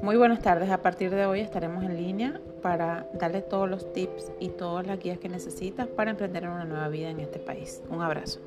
Muy buenas tardes, a partir de hoy estaremos en línea para darle todos los tips y todas las guías que necesitas para emprender una nueva vida en este país. Un abrazo.